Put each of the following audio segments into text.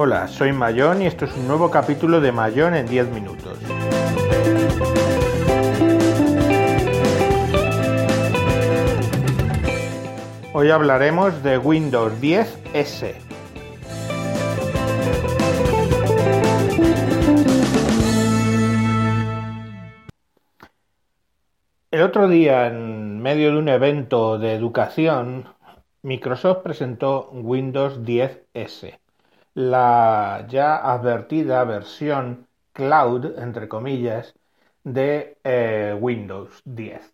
Hola, soy Mayón y esto es un nuevo capítulo de Mayón en 10 minutos. Hoy hablaremos de Windows 10 S. El otro día, en medio de un evento de educación, Microsoft presentó Windows 10 S la ya advertida versión cloud, entre comillas, de eh, Windows 10.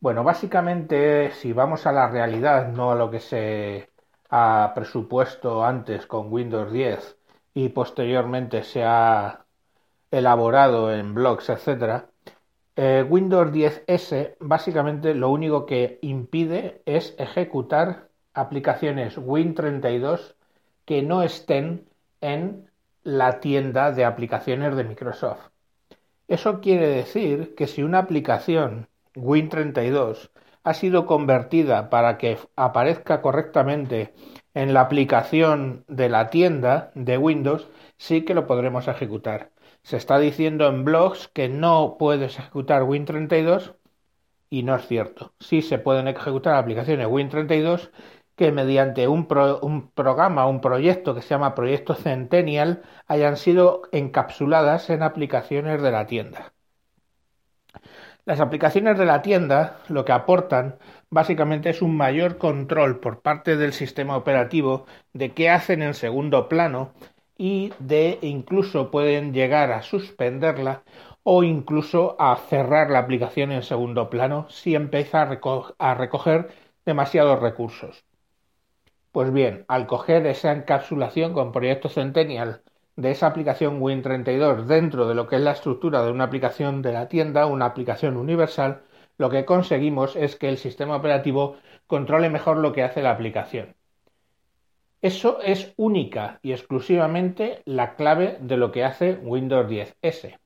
Bueno, básicamente, si vamos a la realidad, no a lo que se ha presupuesto antes con Windows 10 y posteriormente se ha elaborado en blogs, etc., eh, Windows 10S básicamente lo único que impide es ejecutar aplicaciones Win32 que no estén en la tienda de aplicaciones de Microsoft. Eso quiere decir que si una aplicación Win32 ha sido convertida para que aparezca correctamente en la aplicación de la tienda de Windows, sí que lo podremos ejecutar. Se está diciendo en blogs que no puedes ejecutar Win32 y no es cierto. Sí se pueden ejecutar aplicaciones Win32 que mediante un, programa, un proyecto que se llama Proyecto Centennial, hayan sido encapsuladas en aplicaciones de la tienda. Las aplicaciones de la tienda lo que aportan básicamente es un mayor control por parte del sistema operativo de qué hacen en segundo plano y de incluso pueden llegar a suspenderla o incluso a cerrar la aplicación en segundo plano si empieza a recoger demasiados recursos. Pues bien, al coger esa encapsulación con Proyecto Centennial de esa aplicación Win32 dentro de lo que es la estructura de una aplicación de la tienda, una aplicación universal, lo que conseguimos es que el sistema operativo controle mejor lo que hace la aplicación. Eso es única y exclusivamente la clave de lo que hace Windows 10S.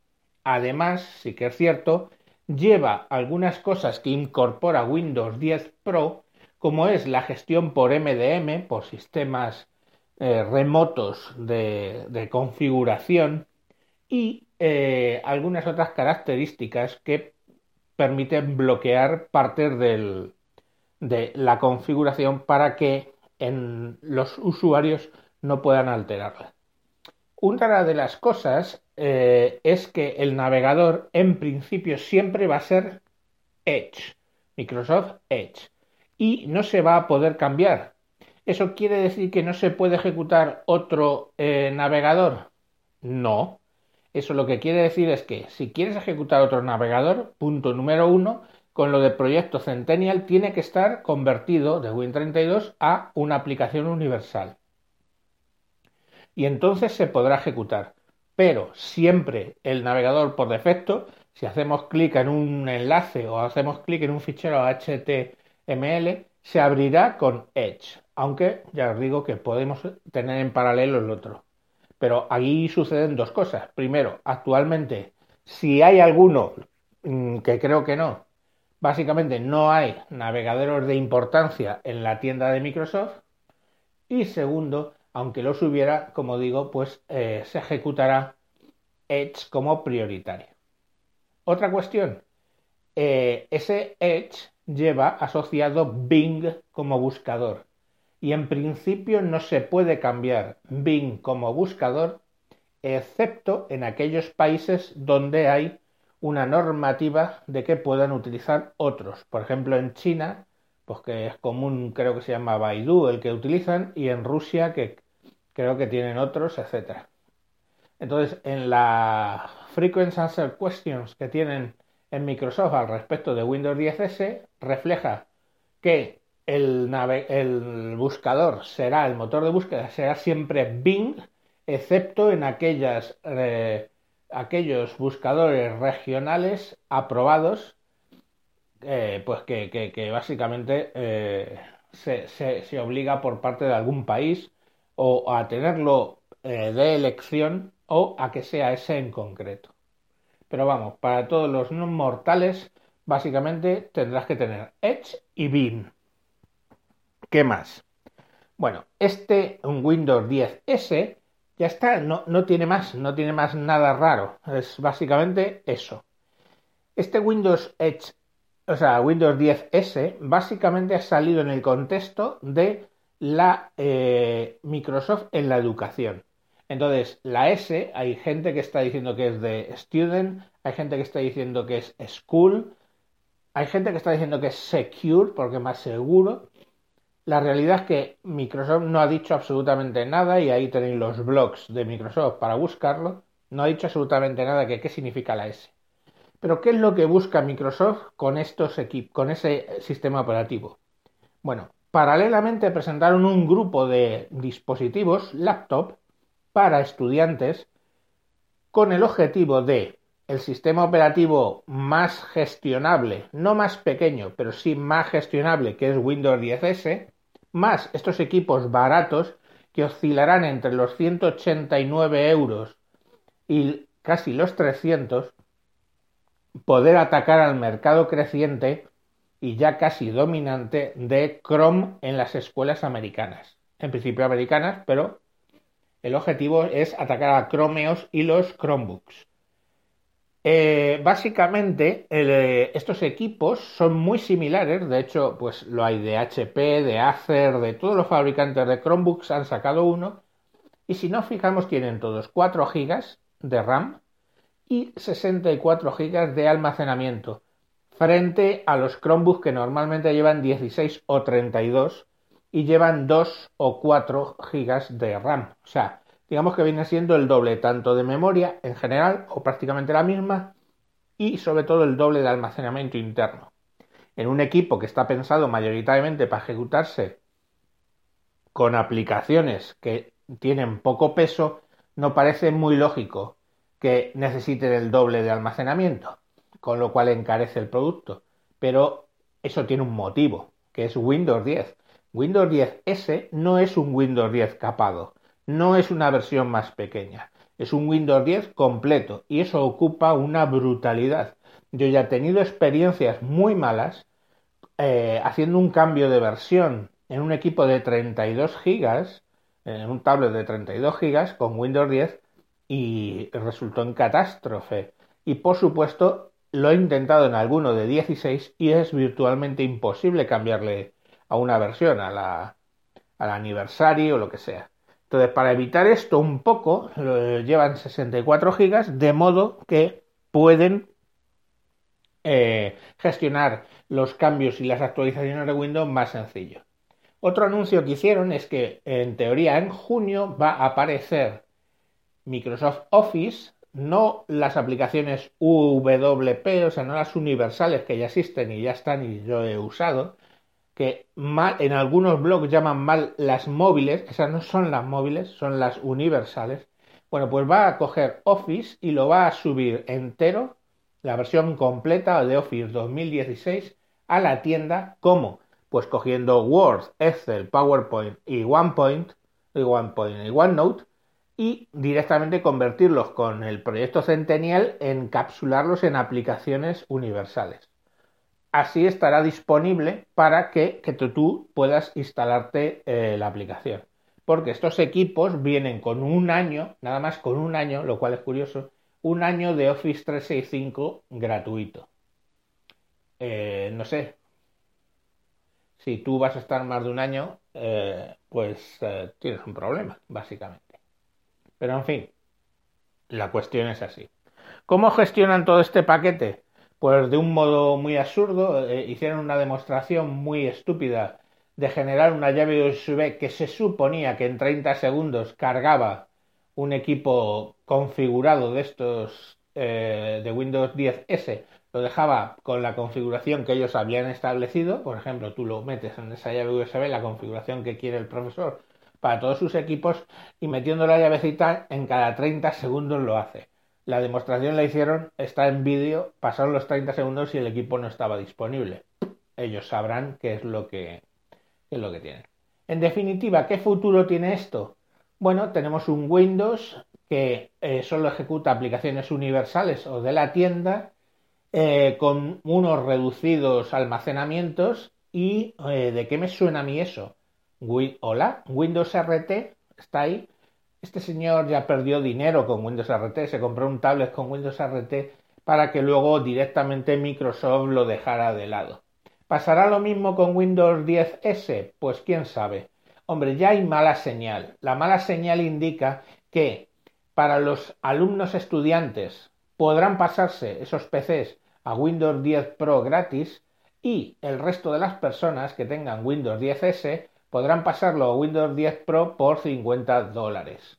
Además, sí que es cierto, lleva algunas cosas que incorpora Windows 10 Pro como es la gestión por MDM, por sistemas eh, remotos de, configuración, y eh, algunas otras características que permiten bloquear partes de la configuración para que en los usuarios no puedan alterarla. Una de las cosas eh, es que el navegador en principio siempre va a ser Edge, Microsoft Edge y no se va a poder cambiar. ¿Eso quiere decir que no se puede ejecutar otro eh, navegador? No. Eso lo que quiere decir es que si quieres ejecutar otro navegador, punto número uno, con lo de proyecto Centennial tiene que estar convertido de Win32 a una aplicación universal. Y entonces se podrá ejecutar. Pero siempre el navegador por defecto, si hacemos clic en un enlace o hacemos clic en un fichero HT ML se abrirá con Edge, aunque ya os digo que podemos tener en paralelo el otro. Pero aquí suceden dos cosas. Primero, actualmente, si hay alguno, mm, que creo que no, básicamente no hay navegadores de importancia en la tienda de Microsoft. Y segundo, aunque los hubiera, como digo, pues eh, se ejecutará Edge como prioritario. Otra cuestión, eh, ese Edge lleva asociado Bing como buscador y en principio no se puede cambiar Bing como buscador excepto en aquellos países donde hay una normativa de que puedan utilizar otros. Por ejemplo, en China, pues que es común, creo que se llama Baidu el que utilizan, y en Rusia, que creo que tienen otros, etc. Entonces, en la Frequent Answer Questions que tienen en Microsoft al respecto de Windows 10S refleja que el, buscador será, el motor de búsqueda será siempre Bing, excepto en aquellas, eh, aquellos buscadores regionales aprobados, eh, pues que, básicamente eh, se, se, obliga por parte de algún país o a tenerlo de elección o a que sea ese en concreto. Pero vamos, para todos los no mortales, básicamente tendrás que tener Edge y Beam. ¿Qué más? Bueno, este Windows 10S Ya está, no, no tiene más, no tiene más nada raro. Es básicamente eso. Este Windows Edge, o sea, Windows 10S, básicamente ha salido en el contexto de la eh, Microsoft en la educación. Entonces, la S, hay gente que está diciendo que es de student, hay gente que está diciendo que es school, hay gente que está diciendo que es secure, porque es más seguro. La realidad es que Microsoft no ha dicho absolutamente nada, y ahí tenéis los blogs de Microsoft para buscarlo. No ha dicho absolutamente nada que qué significa la S. Pero ¿qué es lo que busca Microsoft con estos equipos, con ese sistema operativo? Bueno, paralelamente presentaron un grupo de dispositivos laptop para estudiantes con el objetivo de el sistema operativo más gestionable, no más pequeño, pero sí más gestionable, que es Windows 10S, más estos equipos baratos que oscilarán entre los 189 euros y casi los 300, poder atacar al mercado creciente y ya casi dominante de Chrome en las escuelas americanas. En principio americanas, pero el objetivo es atacar a Chromeos y los Chromebooks. Eh, básicamente, eh, estos equipos son muy similares. De hecho, pues lo hay de HP, de Acer, de todos los fabricantes de Chromebooks han sacado uno. Y si nos fijamos, tienen todos 4 GB de RAM y 64 GB de almacenamiento, frente a los Chromebooks que normalmente llevan 16 o 32 y llevan 2 o 4 gigas de RAM. O sea, digamos que viene siendo el doble tanto de memoria en general o prácticamente la misma y sobre todo el doble de almacenamiento interno. En un equipo que está pensado mayoritariamente para ejecutarse con aplicaciones que tienen poco peso, no parece muy lógico que necesiten el doble de almacenamiento, con lo cual encarece el producto. Pero eso tiene un motivo, que es Windows 10. Windows 10S no es un Windows 10 capado, no es una versión más pequeña, es un Windows 10 completo y eso ocupa una brutalidad. Yo ya he tenido experiencias muy malas eh, haciendo un cambio de versión en un equipo de 32 gigas, en un tablet de 32 gigas con Windows 10 y resultó en catástrofe. Y por supuesto lo he intentado en alguno de 16 y es virtualmente imposible cambiarle a una versión, a la, al aniversario o lo que sea. Entonces, para evitar esto un poco, llevan 64 gigas, de modo que pueden eh, gestionar los cambios y las actualizaciones de Windows más sencillo. Otro anuncio que hicieron es que, en teoría, en junio va a aparecer Microsoft Office, no las aplicaciones UWP, o sea, no las universales que ya existen y ya están y yo he usado, que en algunos blogs llaman mal las móviles, esas no son las móviles, son las universales. Bueno, pues va a coger Office y lo va a subir entero, la versión completa de Office 2016, a la tienda. ¿Cómo? Pues cogiendo Word, Excel, PowerPoint y OnePoint, y OnePoint y OneNote, y directamente convertirlos con el proyecto Centennial, encapsularlos en aplicaciones universales. Así estará disponible para que, tú puedas instalarte eh, la aplicación. Porque estos equipos vienen con un año, nada más con un año, lo cual es curioso, un año de Office 365 gratuito. Eh, no sé, si tú vas a estar más de un año, eh, pues tienes un problema, básicamente. Pero en fin, la cuestión es así. ¿Cómo gestionan todo este paquete? Pues de un modo muy absurdo, eh, hicieron una demostración muy estúpida de generar una llave USB que se suponía que en 30 segundos cargaba un equipo configurado de estos eh, de Windows 10S, lo dejaba con la configuración que ellos habían establecido, por ejemplo, tú lo metes en esa llave USB, la configuración que quiere el profesor, para todos sus equipos y metiendo la llavecita en cada 30 segundos lo hace. La demostración la hicieron, está en vídeo, pasaron los 30 segundos y el equipo no estaba disponible. Ellos sabrán qué es lo que, es lo que tienen. En definitiva, ¿qué futuro tiene esto? Bueno, tenemos un Windows que eh, solo ejecuta aplicaciones universales o de la tienda eh, con unos reducidos almacenamientos y eh, ¿de qué me suena a mí eso? hola, Windows RT está ahí. Este señor ya perdió dinero con Windows RT, se compró un tablet con Windows RT para que luego directamente Microsoft lo dejara de lado. ¿Pasará lo mismo con Windows 10S? Pues quién sabe. Hombre, ya hay mala señal. La mala señal indica que para los alumnos estudiantes podrán pasarse esos PCs a Windows 10 Pro gratis y el resto de las personas que tengan Windows 10S podrán pasarlo a Windows 10 Pro por 50 dólares.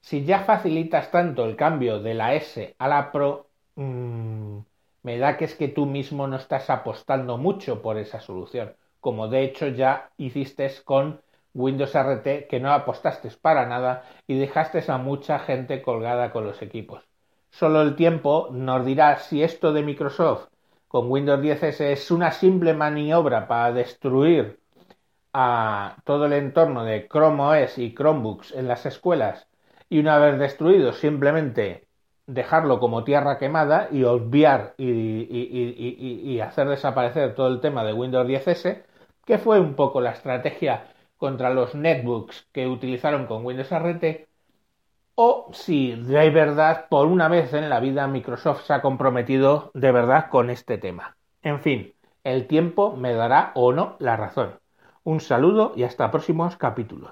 Si ya facilitas tanto el cambio de la S a la Pro, mmm, me da que es que tú mismo no estás apostando mucho por esa solución, como de hecho ya hiciste con Windows RT que no apostaste para nada y dejaste a mucha gente colgada con los equipos. Solo el tiempo nos dirá si esto de Microsoft con Windows 10S es una simple maniobra para destruir a todo el entorno de Chrome OS y Chromebooks en las escuelas y una vez destruido simplemente dejarlo como tierra quemada y obviar y, hacer desaparecer todo el tema de Windows 10S, que fue un poco la estrategia contra los netbooks que utilizaron con Windows RT, o si de verdad, por una vez en la vida, Microsoft se ha comprometido de verdad con este tema. En fin, el tiempo me dará o no la razón. Un saludo y hasta próximos capítulos.